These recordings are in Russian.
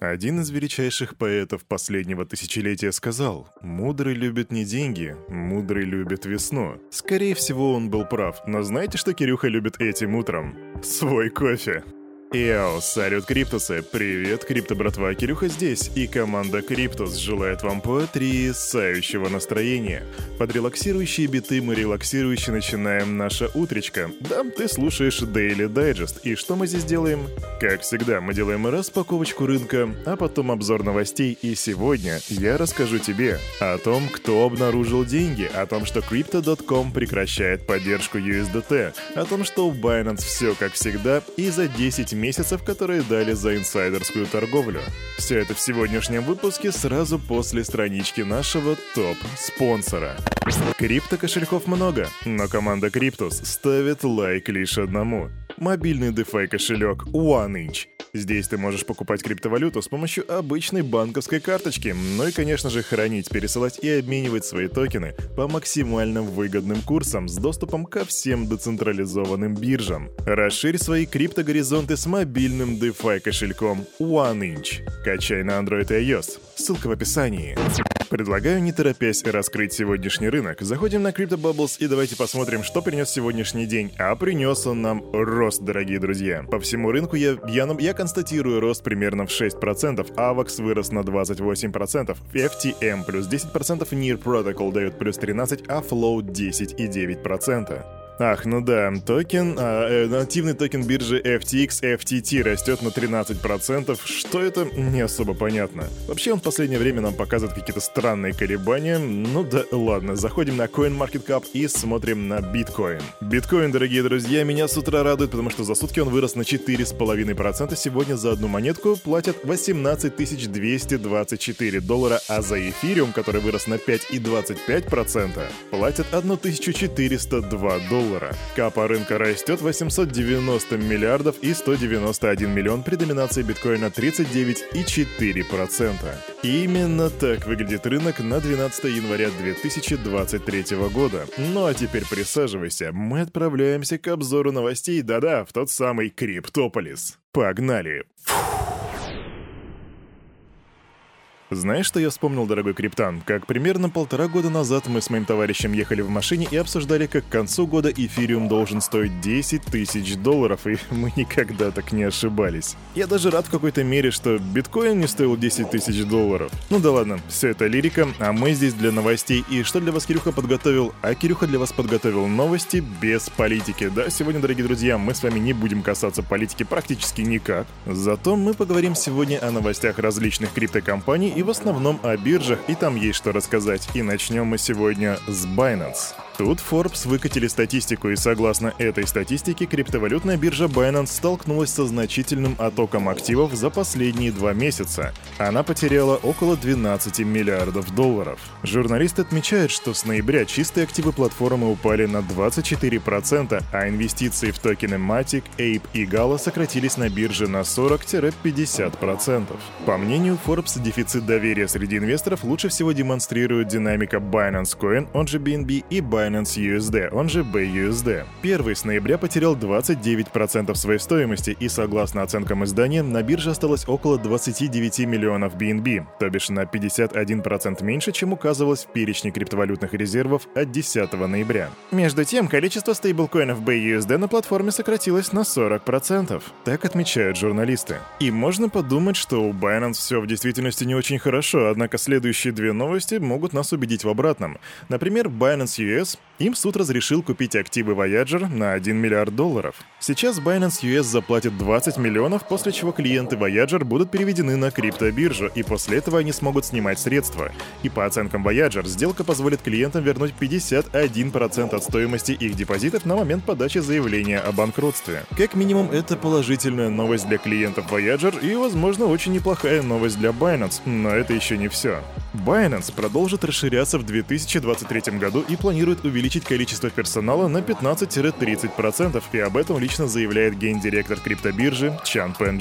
Один из величайших поэтов последнего тысячелетия сказал, «Мудрый любит не деньги, мудрый любит весну». Скорее всего, он был прав, но знаете, что Кирюха любит этим утром? Свой кофе. Йоу, салют, Cryptus'ы! Привет, Крипто братва, Кирюха здесь, и команда Cryptus желает вам потрясающего настроения. Под релаксирующие биты мы релаксирующе начинаем наше утречко. Да, ты слушаешь Daily Digest, и что мы здесь делаем? Как всегда, мы делаем распаковочку рынка, а потом обзор новостей, и сегодня я расскажу тебе о том, кто обнаружил деньги, о том, что Crypto.com прекращает поддержку USDT, о том, что у Binance все как всегда, и за 10 месяцев, которые дали за инсайдерскую торговлю. Все это в сегодняшнем выпуске сразу после странички нашего топ-спонсора. Крипто-кошельков много, но команда Криптус ставит лайк лишь одному. Мобильный DeFi кошелек OneInch – Здесь ты можешь покупать криптовалюту с помощью обычной банковской карточки, ну и, конечно же, хранить, пересылать и обменивать свои токены по максимально выгодным курсам с доступом ко всем децентрализованным биржам. Расширь свои криптогоризонты с мобильным DeFi кошельком OneInch. Качай на Android и iOS. Ссылка в описании. Предлагаю не торопясь раскрыть сегодняшний рынок. Заходим на Crypto Bubbles и давайте посмотрим, что принес сегодняшний день. А принес он нам рост, дорогие друзья. По всему рынку я, я, я констатирую рост примерно в 6%, AVAX вырос на 28%, FTM плюс 10%, NEAR Protocol дает плюс 13%, а Flow 10,9%. Ах, ну да, токен, а, э, нативный токен биржи FTX FTT растет на 13%. Что это? Не особо понятно. Вообще он в последнее время нам показывает какие-то странные колебания. Ну да ладно, заходим на CoinMarketCap и смотрим на биткоин. Биткоин, дорогие друзья, меня с утра радует, потому что за сутки он вырос на 4,5%. Сегодня за одну монетку платят 18 224 доллара, а за эфириум, который вырос на 5,25%, платят 1402 доллара доллара. Капа рынка растет 890 миллиардов и 191 миллион при доминации биткоина 39,4%. Именно так выглядит рынок на 12 января 2023 года. Ну а теперь присаживайся, мы отправляемся к обзору новостей, да-да, в тот самый Криптополис. Погнали! Фух. Знаешь, что я вспомнил, дорогой криптан? Как примерно полтора года назад мы с моим товарищем ехали в машине и обсуждали, как к концу года эфириум должен стоить 10 тысяч долларов, и мы никогда так не ошибались. Я даже рад в какой-то мере, что биткоин не стоил 10 тысяч долларов. Ну да ладно, все это лирика, а мы здесь для новостей. И что для вас Кирюха подготовил? А Кирюха для вас подготовил новости без политики. Да, сегодня, дорогие друзья, мы с вами не будем касаться политики практически никак. Зато мы поговорим сегодня о новостях различных криптокомпаний и в основном о биржах, и там есть что рассказать. И начнем мы сегодня с Binance. Тут Forbes выкатили статистику, и согласно этой статистике, криптовалютная биржа Binance столкнулась со значительным оттоком активов за последние два месяца. Она потеряла около 12 миллиардов долларов. Журналист отмечает, что с ноября чистые активы платформы упали на 24%, а инвестиции в токены Matic, Ape и Gala сократились на бирже на 40-50%. По мнению Forbes, дефицит доверия среди инвесторов лучше всего демонстрирует динамика Binance Coin, он же BNB, и Binance Binance USD, он же BUSD. Первый с ноября потерял 29% своей стоимости, и согласно оценкам издания, на бирже осталось около 29 миллионов BNB, то бишь на 51% меньше, чем указывалось в перечне криптовалютных резервов от 10 ноября. Между тем, количество стейблкоинов BUSD на платформе сократилось на 40%. Так отмечают журналисты. И можно подумать, что у Binance все в действительности не очень хорошо, однако следующие две новости могут нас убедить в обратном. Например, Binance US им суд разрешил купить активы Voyager на 1 миллиард долларов. Сейчас Binance US заплатит 20 миллионов, после чего клиенты Voyager будут переведены на криптобиржу, и после этого они смогут снимать средства. И по оценкам Voyager, сделка позволит клиентам вернуть 51% от стоимости их депозитов на момент подачи заявления о банкротстве. Как минимум, это положительная новость для клиентов Voyager и, возможно, очень неплохая новость для Binance, но это еще не все. Binance продолжит расширяться в 2023 году и планирует увеличить количество персонала на 15-30%, и об этом лично заявляет гендиректор криптобиржи Чан Пен.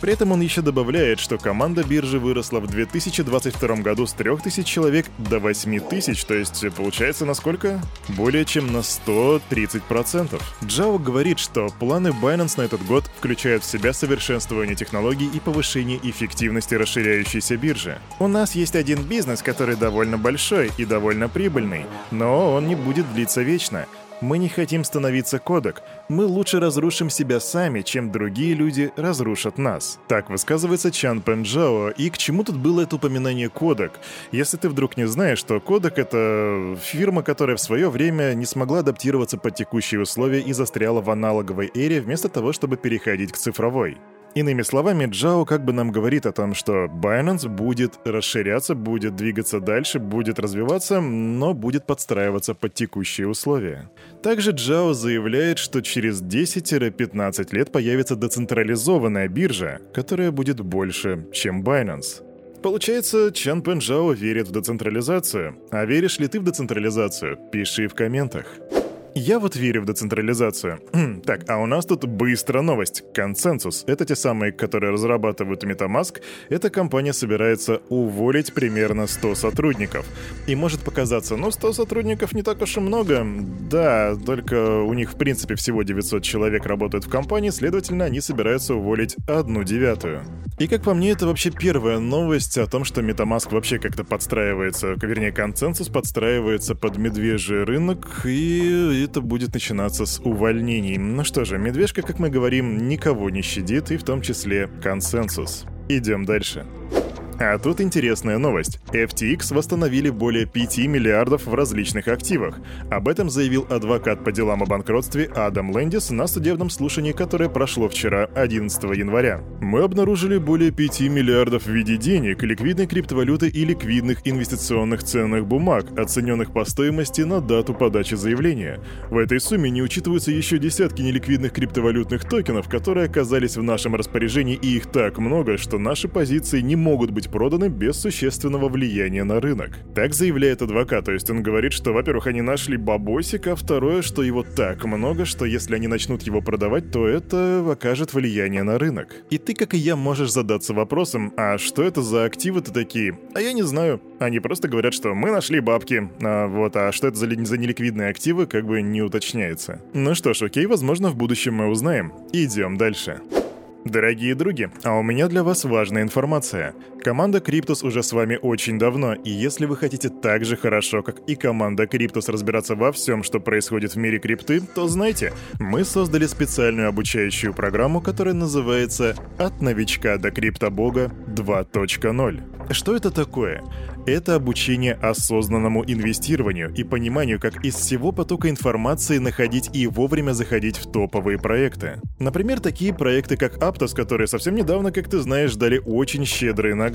При этом он еще добавляет, что команда биржи выросла в 2022 году с 3000 человек до 8000, то есть получается на сколько? Более чем на 130%. Джао говорит, что планы Binance на этот год включают в себя совершенствование технологий и повышение эффективности расширяющейся биржи. У нас есть один бизнес, который довольно большой и довольно прибыльный, но он не будет длиться вечно. Мы не хотим становиться кодек. Мы лучше разрушим себя сами, чем другие люди разрушат нас. Так высказывается Чан Пенджао. И к чему тут было это упоминание кодек? Если ты вдруг не знаешь, что кодек — это фирма, которая в свое время не смогла адаптироваться под текущие условия и застряла в аналоговой эре вместо того, чтобы переходить к цифровой. Иными словами, Джао как бы нам говорит о том, что Binance будет расширяться, будет двигаться дальше, будет развиваться, но будет подстраиваться под текущие условия. Также Джао заявляет, что через 10-15 лет появится децентрализованная биржа, которая будет больше, чем Binance. Получается, Чан Пен Джао верит в децентрализацию. А веришь ли ты в децентрализацию? Пиши в комментах. Я вот верю в децентрализацию. так, а у нас тут быстро новость. Консенсус. Это те самые, которые разрабатывают MetaMask. Эта компания собирается уволить примерно 100 сотрудников. И может показаться, ну 100 сотрудников не так уж и много. Да, только у них в принципе всего 900 человек работают в компании, следовательно, они собираются уволить одну девятую. И как по мне, это вообще первая новость о том, что MetaMask вообще как-то подстраивается, вернее, консенсус подстраивается под медвежий рынок, и это будет начинаться с увольнений. Ну что же, медвежка, как мы говорим, никого не щадит, и в том числе консенсус. Идем дальше. А тут интересная новость. FTX восстановили более 5 миллиардов в различных активах. Об этом заявил адвокат по делам о банкротстве Адам Лэндис на судебном слушании, которое прошло вчера, 11 января. Мы обнаружили более 5 миллиардов в виде денег, ликвидной криптовалюты и ликвидных инвестиционных ценных бумаг, оцененных по стоимости на дату подачи заявления. В этой сумме не учитываются еще десятки неликвидных криптовалютных токенов, которые оказались в нашем распоряжении, и их так много, что наши позиции не могут быть быть проданы без существенного влияния на рынок. Так заявляет адвокат, то есть он говорит, что, во-первых, они нашли бабосик, а второе, что его так много, что если они начнут его продавать, то это окажет влияние на рынок. И ты, как и я, можешь задаться вопросом, а что это за активы-то такие? А я не знаю. Они просто говорят, что мы нашли бабки, а вот, а что это за, за неликвидные активы, как бы не уточняется. Ну что ж, окей, возможно, в будущем мы узнаем. Идем дальше. Дорогие други, а у меня для вас важная информация. Команда Криптус уже с вами очень давно, и если вы хотите так же хорошо, как и команда Cryptus разбираться во всем, что происходит в мире крипты, то знайте, мы создали специальную обучающую программу, которая называется «От новичка до криптобога 2.0». Что это такое? Это обучение осознанному инвестированию и пониманию, как из всего потока информации находить и вовремя заходить в топовые проекты. Например, такие проекты, как Aptos, которые совсем недавно, как ты знаешь, дали очень щедрые награды.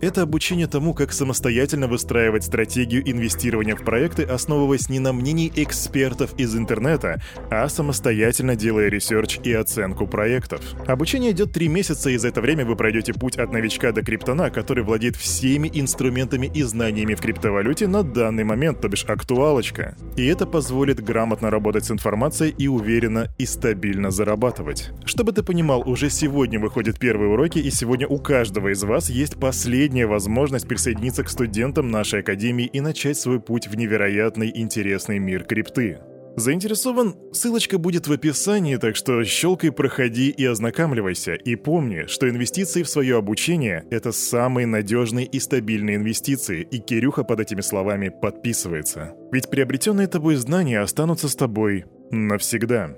Это обучение тому, как самостоятельно выстраивать стратегию инвестирования в проекты, основываясь не на мнении экспертов из интернета, самостоятельно делая research и оценку проектов. Обучение идет три месяца, и за это время вы пройдете путь от новичка до криптона, который владеет всеми инструментами и знаниями в криптовалюте на данный момент, то бишь актуалочка. И это позволит грамотно работать с информацией и уверенно и стабильно зарабатывать. Чтобы ты понимал, уже сегодня выходят первые уроки, и сегодня у каждого из вас есть последняя возможность присоединиться к студентам нашей академии и начать свой путь в невероятный интересный мир крипты. Заинтересован? Ссылочка будет в описании, так что щелкай, проходи и ознакомливайся. И помни, что инвестиции в свое обучение — это самые надежные и стабильные инвестиции, и Кирюха под этими словами подписывается. Ведь приобретенные тобой знания останутся с тобой навсегда.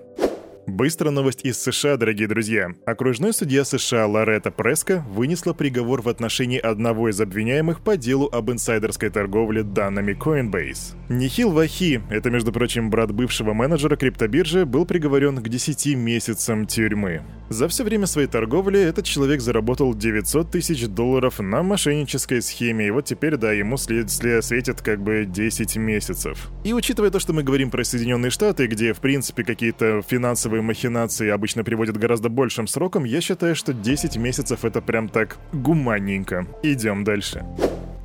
Быстро новость из США, дорогие друзья. Окружной судья США Лоретта Преска вынесла приговор в отношении одного из обвиняемых по делу об инсайдерской торговле данными Coinbase. Нихил Вахи, это, между прочим, брат бывшего менеджера криптобиржи, был приговорен к 10 месяцам тюрьмы. За все время своей торговли этот человек заработал 900 тысяч долларов на мошеннической схеме, и вот теперь, да, ему след, след, светит как бы 10 месяцев. И учитывая то, что мы говорим про Соединенные Штаты, где, в принципе, какие-то финансовые финансовые махинации обычно приводят гораздо большим сроком, я считаю, что 10 месяцев это прям так гуманненько. Идем дальше.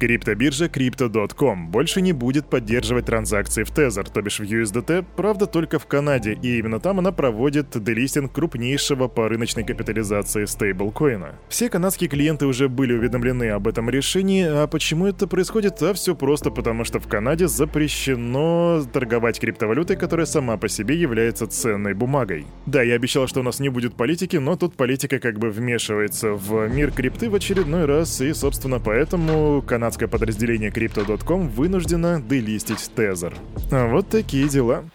Криптобиржа Crypto.com больше не будет поддерживать транзакции в Tether, то бишь в USDT, правда только в Канаде, и именно там она проводит делистинг крупнейшего по рыночной капитализации стейблкоина. Все канадские клиенты уже были уведомлены об этом решении, а почему это происходит? А все просто потому, что в Канаде запрещено торговать криптовалютой, которая сама по себе является ценной бумагой. Да, я обещал, что у нас не будет политики, но тут политика как бы вмешивается в мир крипты в очередной раз, и, собственно, поэтому канадские канадское подразделение Crypto.com вынуждено делистить Тезер. Вот такие дела.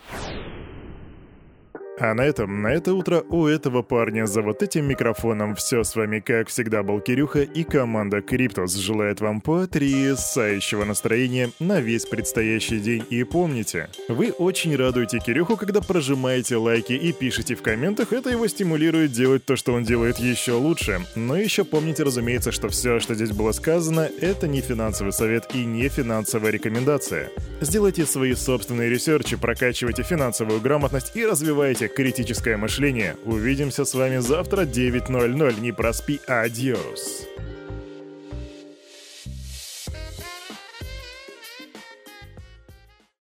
А на этом, на это утро у этого парня за вот этим микрофоном все с вами, как всегда, был Кирюха и команда Криптос желает вам потрясающего настроения на весь предстоящий день. И помните, вы очень радуете Кирюху, когда прожимаете лайки и пишете в комментах, это его стимулирует делать то, что он делает еще лучше. Но еще помните, разумеется, что все, что здесь было сказано, это не финансовый совет и не финансовая рекомендация. Сделайте свои собственные ресерчи, прокачивайте финансовую грамотность и развивайте критическое мышление. Увидимся с вами завтра 9.00. Не проспи. Адиос.